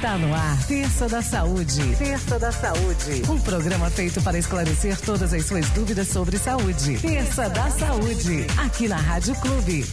Está no ar, Terça da Saúde. Terça da Saúde. Um programa feito para esclarecer todas as suas dúvidas sobre saúde. Terça da Saúde. Aqui na Rádio Clube.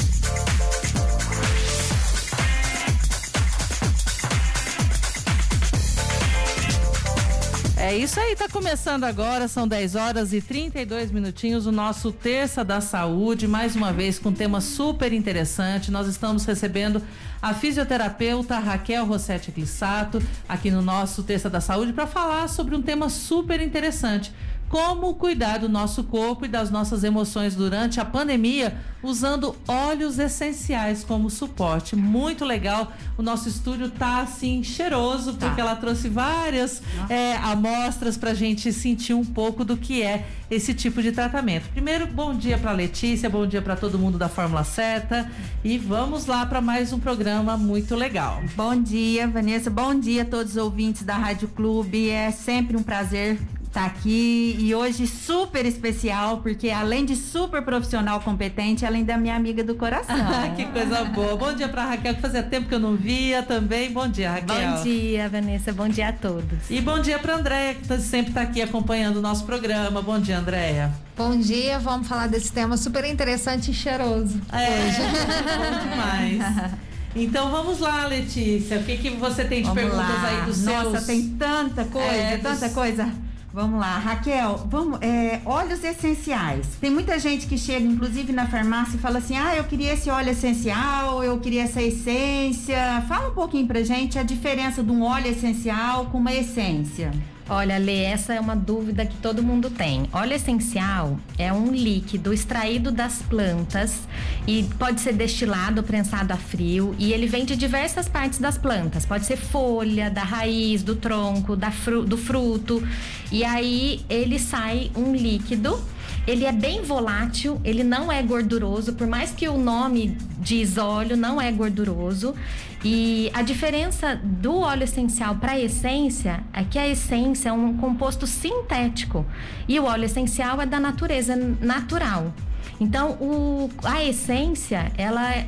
É isso aí, tá começando agora, são 10 horas e 32 minutinhos, o nosso Terça da Saúde, mais uma vez com um tema super interessante. Nós estamos recebendo a fisioterapeuta Raquel Rossetti Clissato aqui no nosso Terça da Saúde para falar sobre um tema super interessante como cuidar do nosso corpo e das nossas emoções durante a pandemia usando óleos essenciais como suporte. Muito legal. O nosso estúdio tá assim cheiroso tá. porque ela trouxe várias é, amostras para a gente sentir um pouco do que é esse tipo de tratamento. Primeiro, bom dia para Letícia, bom dia para todo mundo da Fórmula Certa e vamos lá para mais um programa muito legal. Bom dia, Vanessa. Bom dia a todos os ouvintes da Rádio Clube. É sempre um prazer tá aqui e hoje super especial, porque além de super profissional competente, além da minha amiga do coração. que coisa boa. Bom dia pra Raquel, que fazia tempo que eu não via também. Bom dia, Raquel. Bom dia, Vanessa. Bom dia a todos. E bom dia pra Andréia, que tá, sempre tá aqui acompanhando o nosso programa. Bom dia, Andréia. Bom dia, vamos falar desse tema super interessante e cheiroso. É, hoje. bom demais. Então vamos lá, Letícia. O que, que você tem de vamos perguntas lá. aí dos Nossa, seus. Nossa, tem tanta coisa, é, tanta dos... coisa. Vamos lá, Raquel, vamos, é, óleos essenciais. Tem muita gente que chega, inclusive na farmácia, e fala assim: ah, eu queria esse óleo essencial, eu queria essa essência. Fala um pouquinho pra gente a diferença de um óleo essencial com uma essência. Olha, Lê, essa é uma dúvida que todo mundo tem. Óleo essencial é um líquido extraído das plantas e pode ser destilado, prensado a frio e ele vem de diversas partes das plantas. Pode ser folha, da raiz, do tronco, da fru do fruto. E aí ele sai um líquido ele é bem volátil, ele não é gorduroso, por mais que o nome diz óleo, não é gorduroso. E a diferença do óleo essencial para a essência é que a essência é um composto sintético e o óleo essencial é da natureza natural. Então, o, a essência, ela é,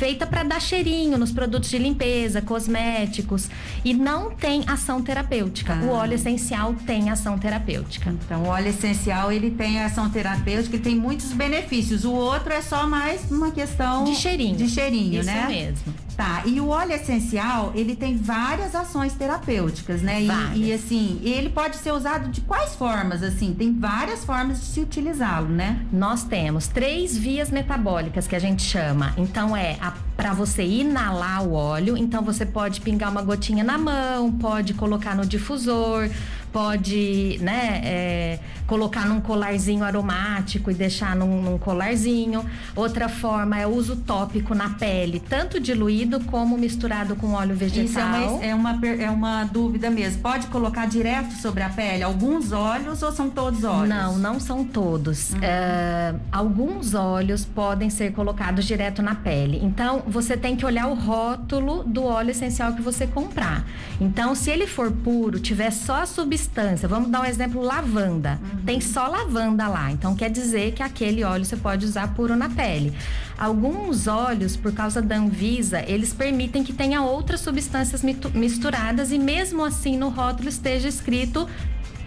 feita para dar cheirinho nos produtos de limpeza, cosméticos e não tem ação terapêutica. Ah. O óleo essencial tem ação terapêutica. Então, o óleo essencial ele tem ação terapêutica, ele tem muitos benefícios. O outro é só mais uma questão de cheirinho. De cheirinho, Isso né? mesmo. Tá, e o óleo essencial, ele tem várias ações terapêuticas, né? E, e, assim, ele pode ser usado de quais formas, assim? Tem várias formas de se utilizá-lo, né? Nós temos três vias metabólicas que a gente chama. Então, é para você inalar o óleo, então você pode pingar uma gotinha na mão, pode colocar no difusor, pode, né, é, colocar num colarzinho aromático e deixar num, num, colarzinho. Outra forma é o uso tópico na pele, tanto diluído como misturado com óleo vegetal. Isso é uma, é uma, é uma dúvida mesmo. Pode colocar direto sobre a pele alguns óleos ou são todos óleos? Não, não são todos. Uhum. É, alguns óleos podem ser colocados direto na pele. Então, você tem que olhar o rótulo do óleo essencial que você comprar. Então, se ele for puro, tiver só a substância substância, vamos dar um exemplo, lavanda. Uhum. Tem só lavanda lá, então quer dizer que aquele óleo você pode usar puro na pele. Alguns óleos, por causa da Anvisa, eles permitem que tenha outras substâncias misturadas e mesmo assim no rótulo esteja escrito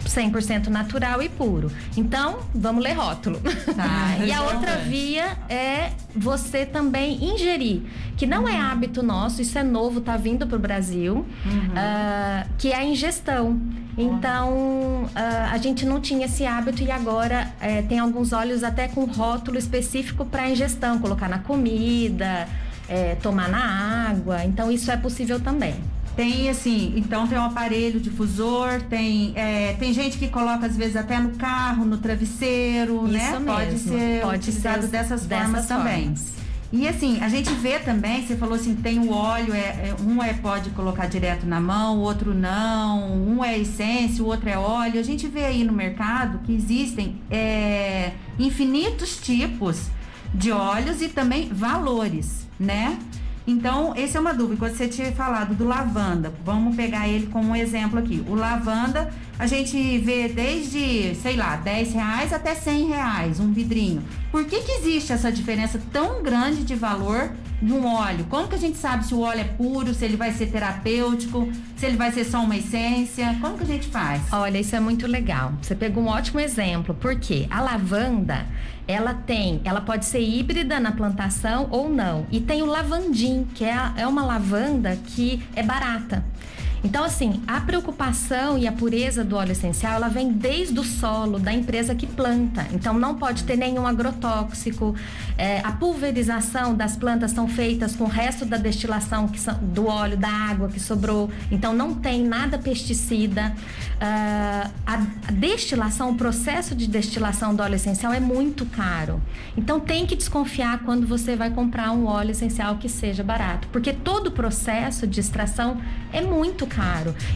100% natural e puro. Então, vamos ler rótulo. Tá, e a outra via é você também ingerir, que não é uhum. é hábito nosso, isso é novo, tá vindo pro Brasil, uhum. uh, que é a ingestão. Então, uh, a gente não tinha esse hábito e agora uh, tem alguns óleos até com rótulo específico para ingestão, colocar na comida, eh, tomar na água. Então, isso é possível também. Tem assim, então tem um aparelho difusor, tem, é, tem gente que coloca às vezes até no carro, no travesseiro, Isso né? Mesmo. Pode ser Pode utilizado ser dessas, dessas formas, formas também. E assim, a gente vê também, você falou assim, tem o óleo, é, é, um é pode colocar direto na mão, o outro não, um é essência, o outro é óleo. A gente vê aí no mercado que existem é, infinitos tipos de óleos e também valores, né? Então, essa é uma dúvida. Quando você tinha falado do lavanda, vamos pegar ele como um exemplo aqui. O lavanda, a gente vê desde, sei lá, 10 reais até 100 reais um vidrinho. Por que, que existe essa diferença tão grande de valor de um óleo? Como que a gente sabe se o óleo é puro, se ele vai ser terapêutico, se ele vai ser só uma essência? Como que a gente faz? Olha, isso é muito legal. Você pegou um ótimo exemplo, porque a lavanda, ela tem, ela pode ser híbrida na plantação ou não. E tem o lavandim, que é, é uma lavanda que é barata. Então, assim, a preocupação e a pureza do óleo essencial, ela vem desde o solo da empresa que planta. Então, não pode ter nenhum agrotóxico. É, a pulverização das plantas são feitas com o resto da destilação que são, do óleo, da água que sobrou. Então, não tem nada pesticida. Uh, a destilação, o processo de destilação do óleo essencial é muito caro. Então, tem que desconfiar quando você vai comprar um óleo essencial que seja barato, porque todo o processo de extração é muito caro.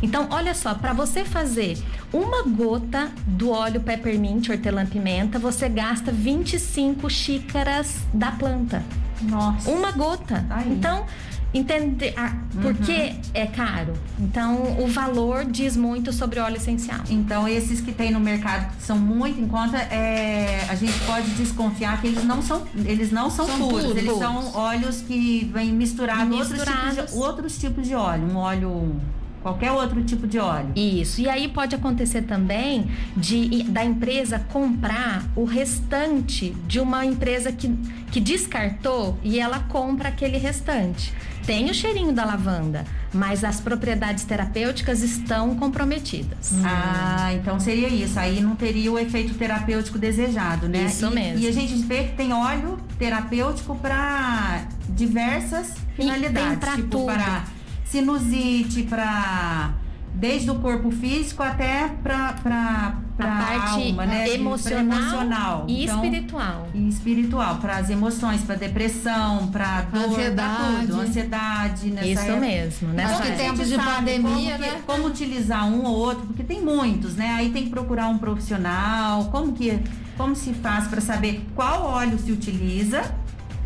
Então, olha só, para você fazer uma gota do óleo peppermint, hortelã-pimenta, você gasta 25 xícaras da planta. Nossa. Uma gota. Aí. Então, entender ah, por que Uhum. é caro. Então, o valor diz muito sobre óleo essencial. Então, esses que tem no mercado que são muito em conta, é, a gente pode desconfiar que eles não são, eles não são, São puros, puros. eles são óleos que vêm misturados, Outros, tipos de, outros tipos de óleo, um óleo, qualquer outro tipo de óleo. Isso. E aí pode acontecer também de da empresa comprar o restante de uma empresa que, que descartou e ela compra aquele restante. Tem o cheirinho da lavanda, mas as propriedades terapêuticas estão comprometidas. Ah, então seria isso. Aí não teria o efeito terapêutico desejado, né? Isso E- mesmo. E a gente vê que tem óleo terapêutico para diversas finalidades, pra tipo tudo. para sinusite, para desde o corpo físico até para para A parte alma, né? emocional, emocional. e Então, espiritual. e espiritual, para as emoções, para depressão, para dor, pra Ansiedade. tudo, ansiedade, nessa Isso época. mesmo, que a época. tempos gente de pandemia, como, que- né? como utilizar um ou outro, porque tem muitos, né? Aí tem que procurar um profissional. Como que como se faz para saber qual óleo se utiliza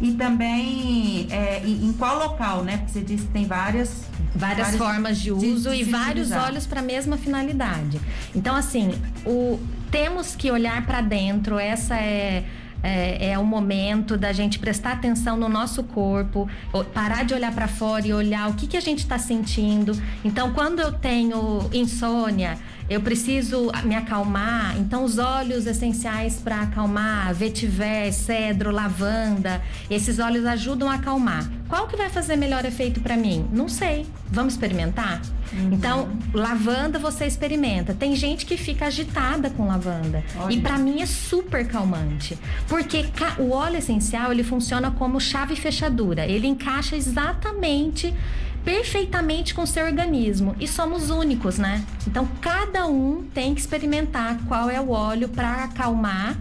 e também é, em, qual local, né? Porque você disse que tem várias várias várias formas de de- uso de e se vários olhos para a mesma finalidade. Então, assim, o, temos que olhar para dentro, essa é. É, é o momento da gente prestar atenção no nosso corpo, parar de olhar para fora e olhar o que, que a gente está sentindo. Então, quando eu tenho insônia, eu preciso me acalmar. Então, os óleos essenciais para acalmar, vetiver, cedro, lavanda, esses óleos ajudam a acalmar. Qual que vai fazer melhor efeito para mim? Não sei. Vamos experimentar? Então, lavanda você experimenta. Tem gente que fica agitada com lavanda. Olha. E para mim é super calmante. Porque o óleo essencial, ele funciona como chave fechadura. Ele encaixa exatamente perfeitamente com o seu organismo e somos únicos, né? Então cada um tem que experimentar qual é o óleo para acalmar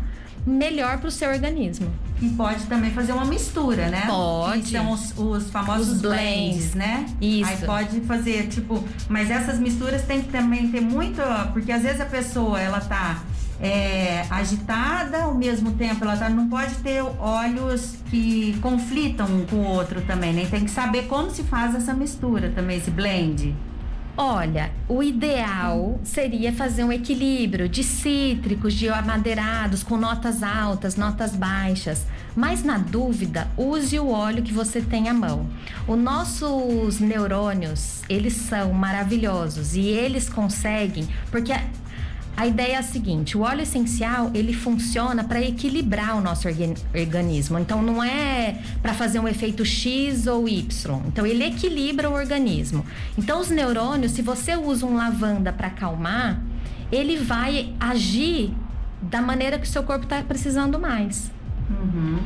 melhor para o seu organismo. E pode também fazer uma mistura, né? Pode. Que são os, os famosos Os blends, blends. né? Isso. Aí pode fazer, tipo, mas essas misturas tem que também ter muito, porque às vezes a pessoa, ela tá é, agitada, ao mesmo tempo ela tá, não pode ter óleos que conflitam um com o outro também, né? Tem que saber como se faz essa mistura também, esse blend. Olha, o ideal seria fazer um equilíbrio de cítricos, de amadeirados, com notas altas, notas baixas. Mas na dúvida, use o óleo que você tem à mão. Os nossos neurônios, eles são maravilhosos e eles conseguem, porque a- ideia é a seguinte: o óleo essencial ele funciona para equilibrar o nosso organ- organismo. Então não é para fazer um efeito X ou Y. Então ele equilibra o organismo. Então os neurônios, se você usa um lavanda para acalmar, ele vai agir da maneira que o seu corpo está precisando mais. Uhum.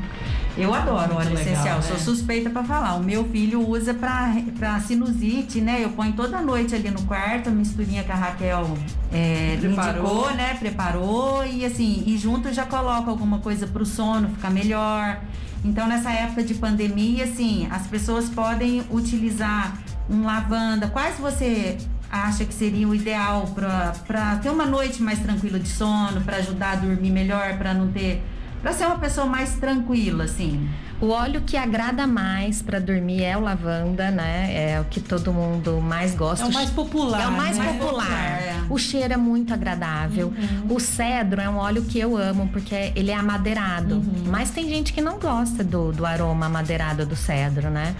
Eu adoro óleo legal, essencial, né? sou suspeita pra falar. O meu filho usa pra, pra sinusite, né? Eu ponho toda noite ali no quarto, a misturinha que a Raquel é, Preparou. indicou, né? Preparou e assim, e junto já coloca alguma coisa pro sono ficar melhor. Então, nessa época de pandemia, assim, as pessoas podem utilizar um lavanda. Quais você acha que seria o ideal para ter uma noite mais tranquila de sono, para ajudar a dormir melhor, para não ter. Para ser uma pessoa mais tranquila, assim. O óleo que agrada mais para dormir é o lavanda, né? É o que todo mundo mais gosta. É o mais popular. É o mais né? popular. O cheiro é muito agradável. Uhum. O cedro é um óleo que eu amo porque ele é amadeirado. Uhum. Mas tem gente que não gosta do, do aroma amadeirado do cedro, né?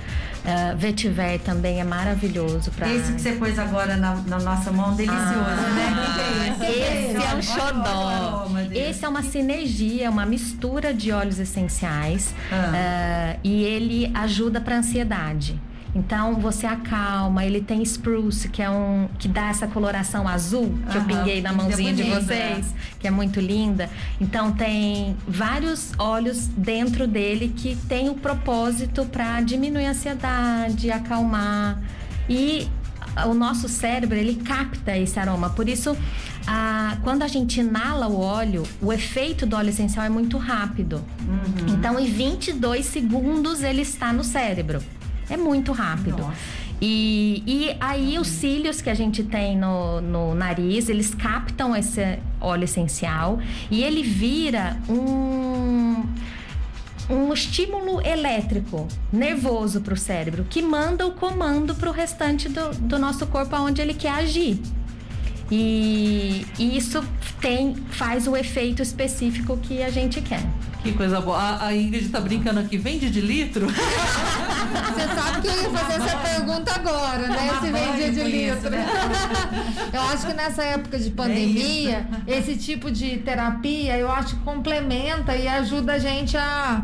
Uh, vetiver também é maravilhoso para. Esse que você pôs agora na, na nossa mão, delicioso, né? Que que é esse? Esse é um xodó. Esse é uma sinergia, uma mistura de óleos essenciais Ah. ah, e ele ajuda para ansiedade. Então você acalma, ele tem spruce, que é um que dá essa coloração azul que eu pinguei na linda, mãozinha de bonita. vocês, que é muito linda. Então tem vários óleos dentro dele que tem o propósito para diminuir a ansiedade, acalmar e o nosso cérebro ele capta esse aroma. Por isso, a- quando a gente inala o óleo, o efeito do óleo essencial é muito rápido. Uhum. Então, em 22 segundos ele está no cérebro. É muito rápido. Nossa. E, e aí os cílios que a gente tem no, no nariz, eles captam esse óleo essencial e ele vira um um estímulo elétrico nervoso para o cérebro que manda o comando para o restante do, do nosso corpo aonde ele quer agir. E, e isso tem faz o efeito específico que a gente quer. Que coisa boa. A, a Ingrid tá brincando aqui. Vende de litro? Você sabe que eu ia fazer essa pergunta agora, né? Se vendia de litro. né? Eu acho que nessa época de pandemia, esse tipo de terapia, eu acho que complementa e ajuda a gente a,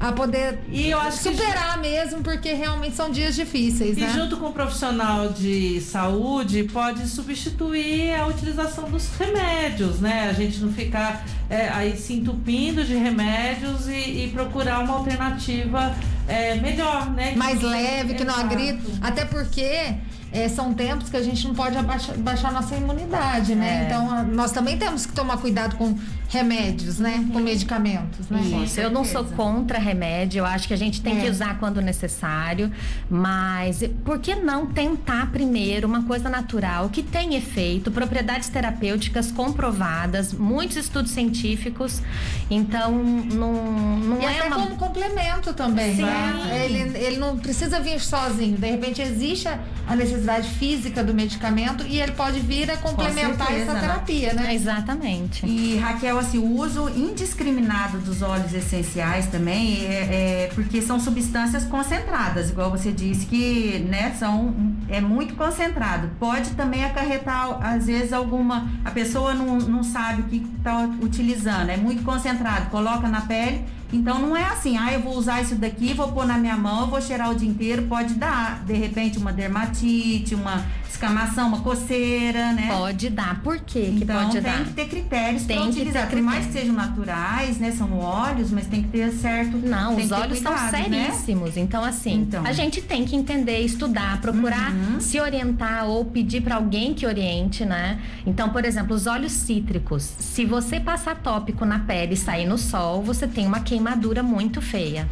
a poder E eu acho que superar mesmo, porque realmente são dias difíceis, E né? junto com o profissional de saúde pode substituir a utilização dos remédios, né? A gente não ficar é, aí se entupindo de remédios e, e procurar uma alternativa é, melhor, né? mais leve, que não agrida. Até porque é, são tempos que a gente não pode abaixar, baixar nossa imunidade, né? É. Então nós também temos que tomar cuidado com remédios, né? Com medicamentos, né? Isso, eu não sou contra remédio, eu acho que a gente tem É. que usar quando necessário, mas por que não tentar primeiro uma coisa natural que tem efeito, propriedades terapêuticas comprovadas, muitos estudos científicos, então não, não E é até uma. como complemento também, Sim. né? Ele, ele não precisa vir sozinho. De repente existe a- necessidade física do medicamento e ele pode vir a complementar certeza, essa né? terapia, né? Exatamente. E Raquel, assim, o uso indiscriminado dos óleos essenciais também é, é porque são substâncias concentradas, igual você disse que, né, são é muito concentrado. Pode também acarretar às vezes alguma a pessoa não, não sabe o que está utilizando, é muito concentrado, coloca na pele. Então não é assim, ah, eu vou usar isso daqui, vou pôr na minha mão, vou cheirar o dia inteiro, pode dar, de repente, uma dermatite, uma escamação, uma coceira, né? Pode dar. Por quê que Então pode tem dar? que ter critérios Tem para que utilizar. ter Por mais que sejam naturais, né? São óleos, mas tem que ter certo. Não, tem os que olhos cuidado, são né? seríssimos. Então, assim, Então. a gente tem que entender, estudar, procurar Uhum. se orientar ou pedir para alguém que oriente, né? Então, por exemplo, os óleos cítricos. Se você passar tópico na pele e sair no sol, você tem uma queimadura muito feia.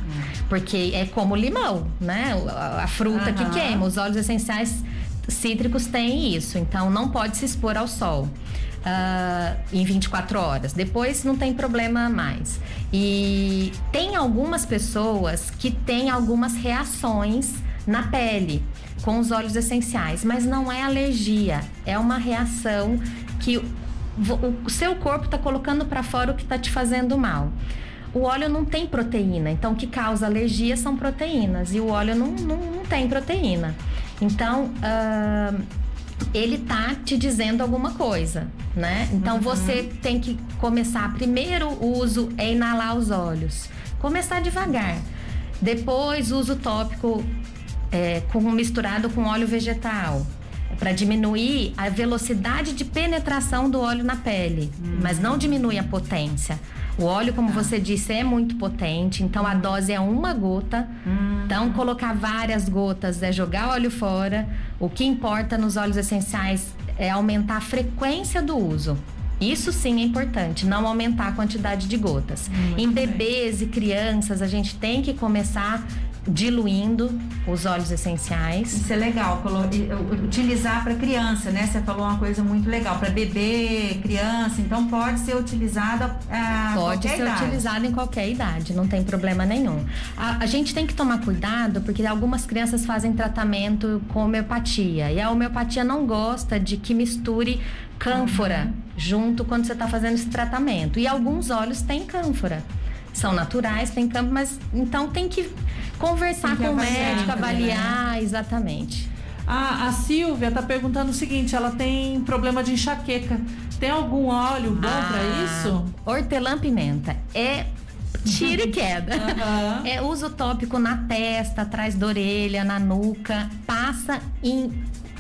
Porque é como limão, né? A, fruta que Aham. queima. Os óleos essenciais cítricos têm isso. Então, não pode se expor ao sol. ah, em 24 horas. Depois não tem problema mais. E tem algumas pessoas que têm algumas reações na pele com os óleos essenciais, mas não é alergia, é uma reação que o seu corpo está colocando para fora o que está te fazendo mal. O óleo não tem proteína, então o que causa alergia são proteínas e o óleo não, não, não tem proteína. Então, ah, ele tá te dizendo alguma coisa, né? Então você tem que começar. Primeiro o uso é inalar os olhos. Começar devagar. Depois uso tópico é, com, misturado com óleo vegetal. Para diminuir a velocidade de penetração do óleo na pele, mas não diminui a potência. O óleo, como você disse, é muito potente, então a dose é uma gota. Então, colocar várias gotas é jogar óleo fora. O que importa nos óleos essenciais é aumentar a frequência do uso. Isso sim é importante, não aumentar a quantidade de gotas. em bebês e crianças, a gente tem que começar diluindo os óleos essenciais. Isso é legal, utilizar para criança, né? Você falou uma coisa muito legal, para bebê, criança, então pode ser utilizada a Pode ser idade. utilizado em qualquer idade, não tem problema nenhum. A, a, gente tem que tomar cuidado porque algumas crianças fazem tratamento com homeopatia e a homeopatia não gosta de que misture cânfora uhum. junto quando você está fazendo esse tratamento. E alguns óleos têm cânfora são naturais, tem campo, mas então tem que conversar com o médico, avaliar, né? exatamente. A, a Silvia está perguntando o seguinte: ela tem problema de enxaqueca. Tem algum óleo bom ah, para isso? Hortelã-pimenta. É tira e queda. Uhum. É uso tópico na testa, atrás da orelha, na nuca. Passa em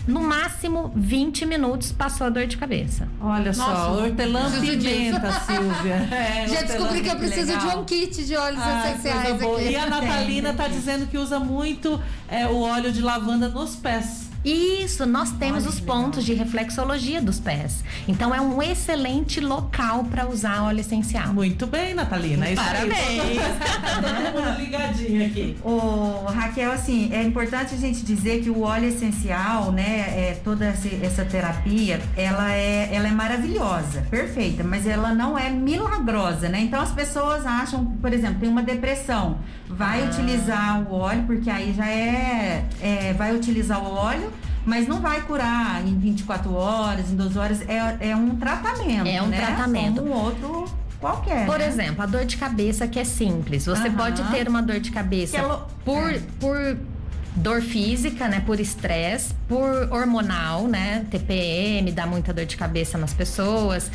no máximo 20 minutos passou a dor de cabeça. Olha Nossa, só, hortelã-pimenta, Silvia. É, Já descobri que eu preciso legal. de um kit de óleos ah, essenciais aqui. E a Natalina está dizendo que usa muito é, o óleo de lavanda nos pés. Isso, nós temos Olha, os pontos legal. de reflexologia dos pés. Então é um excelente local para usar óleo essencial. Muito bem, Natalina. Isso Parabéns. Todo mundo ligadinho aqui. O Raquel, assim, é importante a gente dizer que o óleo essencial, né, é, toda essa terapia, ela é, ela é maravilhosa, perfeita, mas ela não é milagrosa, né? Então as pessoas acham, por exemplo, tem uma depressão, vai ah. utilizar o óleo, porque aí já é, é vai utilizar o óleo mas não vai curar em 24 horas, em 12 horas. É, é um tratamento. É um né? tratamento. Como um outro qualquer. Por né? exemplo, a dor de cabeça que é simples. Você pode ter uma dor de cabeça é por, é. por dor física, né, por estresse, por hormonal, né, TPM, dá muita dor de cabeça nas pessoas,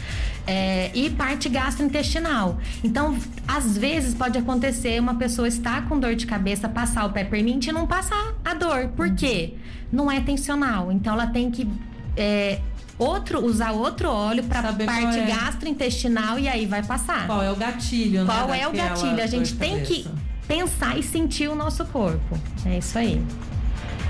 é, e parte gastrointestinal. Então, às vezes pode acontecer uma pessoa estar com dor de cabeça, passar o peppermint e não passar a dor. Por uhum. quê? Não é tensional. Então, ela tem que é, outro, usar outro óleo para parte é. gastrointestinal e aí vai passar. Qual é o gatilho, né? Qual é o gatilho? A gente tem que pensar e sentir o nosso corpo. É isso aí.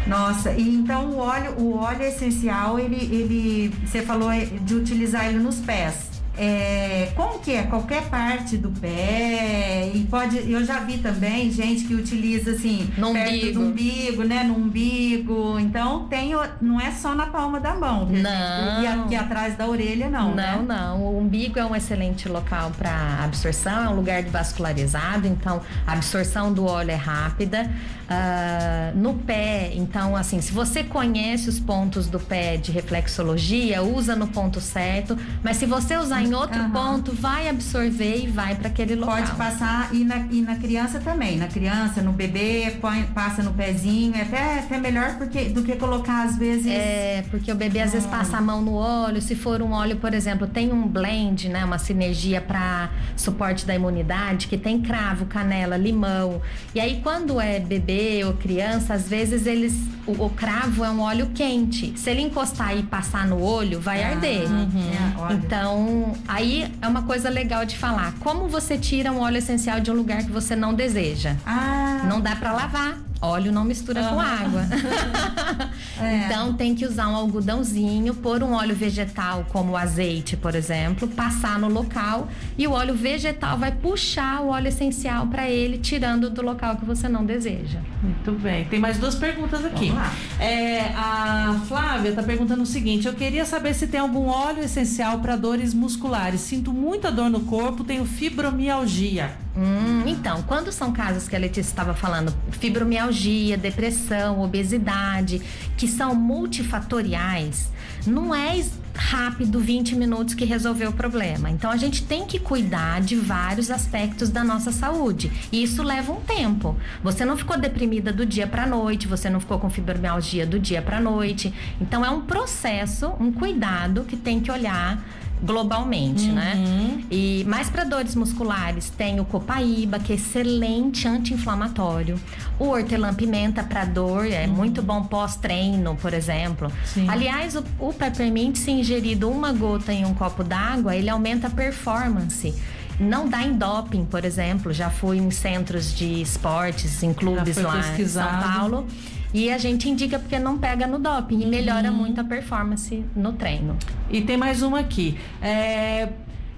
Nossa, e então o óleo, o óleo essencial, ele, ele, você falou de utilizar ele nos pés é, como que é? Qualquer parte do pé. E pode. Eu já vi também gente que utiliza assim, no perto umbigo. do umbigo, né? No umbigo. Então tem. Não é só na palma da mão. Não. E aqui atrás da orelha, não. Não, né? não. O umbigo é um excelente local para absorção, é um lugar vascularizado, então a absorção do óleo é rápida. Uh, no pé, então, assim, se você conhece os pontos do pé de reflexologia, usa no ponto certo. Mas se você usar em outro uhum. ponto, vai absorver e vai para aquele local. Pode passar e na, e na criança também. Na criança, no bebê, põe, passa no pezinho. É até, até melhor porque, do que colocar às vezes. É, porque o bebê às vezes passa a mão no óleo. Se for um óleo, por exemplo, tem um blend, né? Uma sinergia para suporte da imunidade, que tem cravo, canela, limão. E aí, quando é bebê ou criança, às vezes eles. O, o cravo é um óleo quente. Se ele encostar e passar no olho, vai ah, arder. Uhum. É, então, aí é uma coisa legal de falar. Como você tira um óleo essencial de um lugar que você não deseja? Ah. Não dá para lavar. Óleo não mistura uhum. com água. é. Então tem que usar um algodãozinho, pôr um óleo vegetal, como o azeite, por exemplo, passar no local e o óleo vegetal vai puxar o óleo essencial para ele, tirando do local que você não deseja. Muito bem. Tem mais duas perguntas aqui. É, a Flávia está perguntando o seguinte: eu queria saber se tem algum óleo essencial para dores musculares. Sinto muita dor no corpo, tenho fibromialgia. Hum, então, quando são casos que a Letícia estava falando, fibromialgia, depressão, obesidade, que são multifatoriais, não é rápido 20 minutos que resolveu o problema. Então a gente tem que cuidar de vários aspectos da nossa saúde. E isso leva um tempo. Você não ficou deprimida do dia para noite, você não ficou com fibromialgia do dia para noite. Então é um processo, um cuidado que tem que olhar globalmente, né? uhum. né? E mais para dores musculares tem o copaíba, que é excelente anti-inflamatório. O hortelã-pimenta para dor é uhum. muito bom pós-treino, por exemplo. Sim. Aliás, o, o peppermint, se ingerido uma gota em um copo d'água, ele aumenta a performance não dá em doping, por exemplo. Já fui em centros de esportes, em clubes lá em São Paulo. E a gente indica porque não pega no doping e melhora uhum. muito a performance no treino. E tem mais uma aqui. É,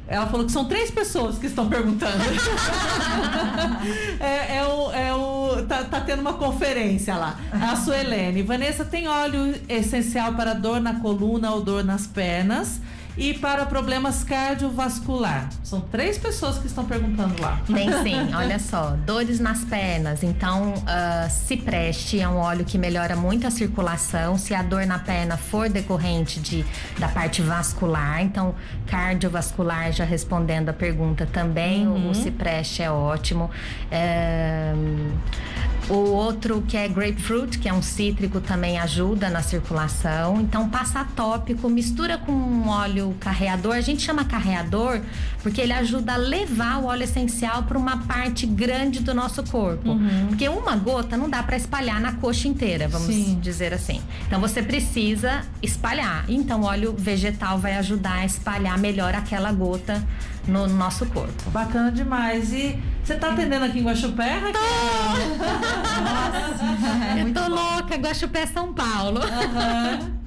ela falou que são três pessoas que estão perguntando. é, é, o, é o tá, tá tendo uma conferência lá. A Suelene. Vanessa, tem óleo essencial para dor na coluna ou dor nas pernas? E para problemas cardiovascular. São três pessoas que estão perguntando lá. Tem sim, olha só, dores nas pernas. Então, uh, se preste é um óleo que melhora muito a circulação. Se a dor na perna for decorrente de, da parte vascular, então cardiovascular, já respondendo a pergunta também, uhum. o, o cipreste é ótimo. É, o outro que é grapefruit, que é um cítrico, também ajuda na circulação. Então, passa tópico, mistura com um óleo carreador. A gente chama carreador porque ele ajuda a levar o óleo essencial para uma parte grande do nosso corpo. Uhum. Porque uma gota não dá para espalhar na coxa inteira, vamos Sim. dizer assim. Então, você precisa espalhar. Então, o óleo vegetal vai ajudar a espalhar melhor aquela gota no nosso corpo. Bacana demais. E você tá atendendo aqui em Guaxupé, Raquel? Nossa, eu tô louca, Guaxupé, São Paulo. Uhum.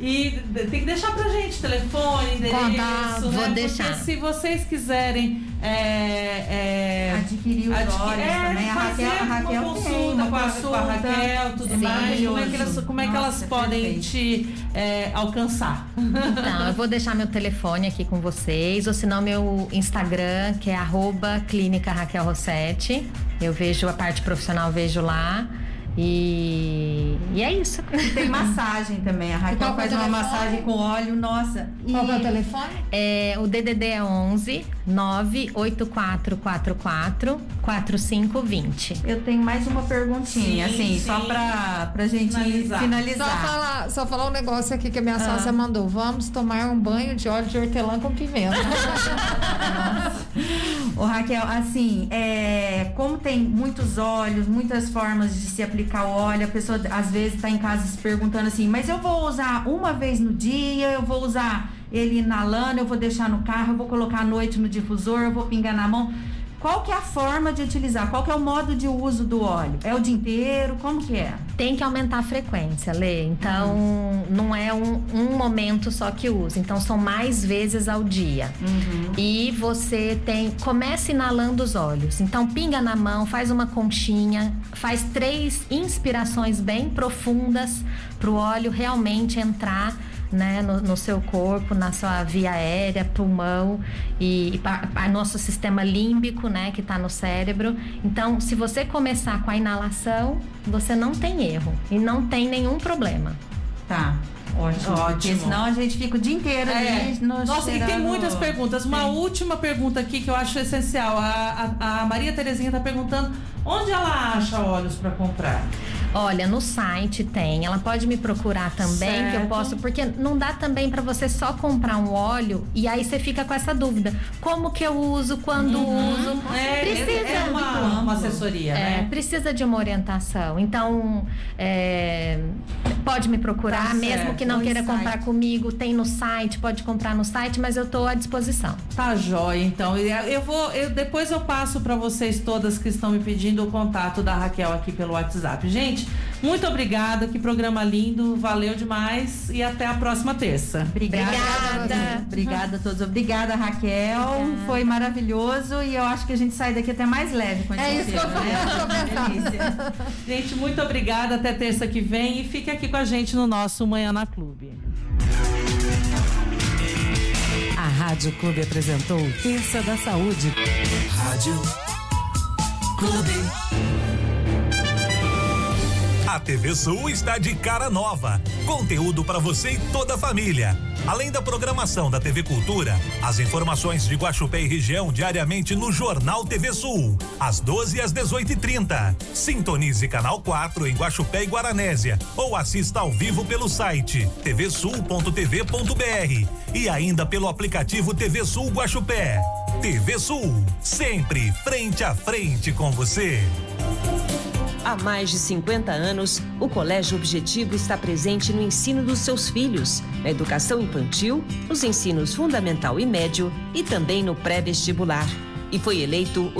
E tem que deixar pra gente telefone, endereço, Contar, né? Vou deixar. Porque se vocês quiserem é, é, adquirir os adquir, olhos é, também, a Raquel, a Raquel consulta, com, a, com a Raquel, tudo Sim, mais. Como é que elas, como é que elas podem perfeito. te é, alcançar? Então, eu vou deixar meu telefone aqui com vocês, ou senão meu Instagram, que é arroba clínica Raquel Rossetti. Eu vejo a parte profissional, vejo lá. E, e é isso. Tem massagem também. A Raquel faz uma massagem com óleo, nossa. Qual é o telefone? É, o DDD é 11 98444 4520. Eu tenho mais uma perguntinha, sim, assim, sim. só pra, pra gente finalizar. finalizar. Só, falar, só falar um negócio aqui que a minha ah. sócia mandou. Vamos tomar um banho de óleo de hortelã com pimenta. Ô Raquel, assim, é, como tem muitos óleos, muitas formas de se aplicar o óleo, a pessoa às vezes está em casa se perguntando assim, mas eu vou usar uma vez no dia, eu vou usar ele inalando, eu vou deixar no carro, eu vou colocar à noite no difusor, eu vou pingar na mão. Qual que é a forma de utilizar? Qual que é o modo de uso do óleo? É o dia inteiro? Como que é? Tem que aumentar a frequência, Lê. Então, uhum. não é um, um, momento só que usa. Então, são mais vezes ao dia. Uhum. E você tem... Comece inalando os olhos. Então, pinga na mão, faz uma conchinha, faz três inspirações bem profundas para o óleo realmente entrar né, no, no, seu corpo, na sua via aérea, pulmão e, e para nosso sistema límbico, né, que está no cérebro. Então, se você começar com a inalação, você não tem erro e não tem nenhum problema. Tá. Ótimo. Ótimo. Porque senão a gente fica o dia inteiro é. ali Nossa, e tem muitas perguntas. Uma Sim. última pergunta aqui que eu acho essencial. A, a, a Maria Terezinha está perguntando onde ela acha óleos para comprar. Olha, no site tem. Ela pode me procurar também, certo. que eu posso, porque não dá também para você só comprar um óleo e aí você fica com essa dúvida. Como que eu uso, quando uhum. uso? É, precisa é uma, uma assessoria, é, né? Precisa de uma orientação. Então, é, pode me procurar, tá mesmo que não queira comprar comigo, tem no site, pode comprar no site, mas eu tô à disposição. Tá jóia, então. Eu vou, eu, depois eu passo para vocês todas que estão me pedindo o contato da Raquel aqui pelo WhatsApp. Gente, muito obrigada, que programa lindo, valeu demais e até a próxima terça. Obrigada. Obrigada, obrigada a todos. Obrigada, Raquel. Obrigada. Foi maravilhoso e eu acho que a gente sai daqui até mais leve com a É isso que eu né? Gente, muito obrigada. Até terça que vem e fique aqui com a gente no nosso Manhã na Clube. A Rádio Clube apresentou Terça da Saúde. Rádio Clube. A TV Sul está de cara nova. Conteúdo para você e toda a família. Além da programação da TV Cultura, as informações de Guaxupé e região diariamente no Jornal TV Sul, às 12 e às 18 e 30 Sintonize canal 4 em Guaxupé e Guaranésia ou assista ao vivo pelo site tvsul.tv.br e ainda pelo aplicativo TV Sul Guaxupé. TV Sul, sempre frente a frente com você. Há mais de 50 anos, o Colégio Objetivo está presente no ensino dos seus filhos, na educação infantil, nos ensinos fundamental e médio e também no pré-vestibular. E foi eleito o